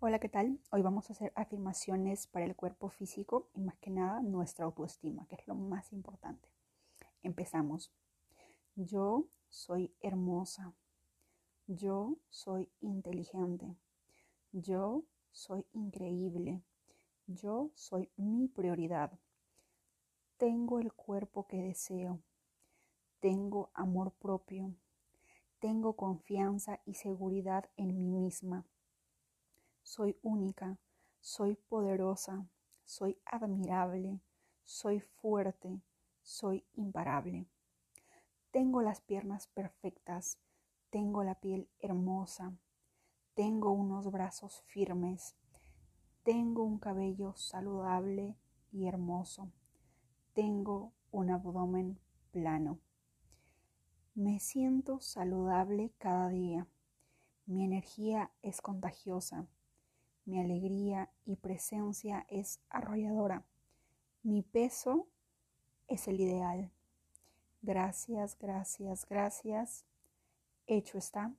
Hola, ¿qué tal? Hoy vamos a hacer afirmaciones para el cuerpo físico y más que nada nuestra autoestima, que es lo más importante. Empezamos. Yo soy hermosa. Yo soy inteligente. Yo soy increíble. Yo soy mi prioridad. Tengo el cuerpo que deseo. Tengo amor propio. Tengo confianza y seguridad en mí misma. Soy única, soy poderosa, soy admirable, soy fuerte, soy imparable. Tengo las piernas perfectas, tengo la piel hermosa, tengo unos brazos firmes, tengo un cabello saludable y hermoso, tengo un abdomen plano. Me siento saludable cada día. Mi energía es contagiosa. Mi alegría y presencia es arrolladora. Mi peso es el ideal. Gracias, gracias, gracias. Hecho está.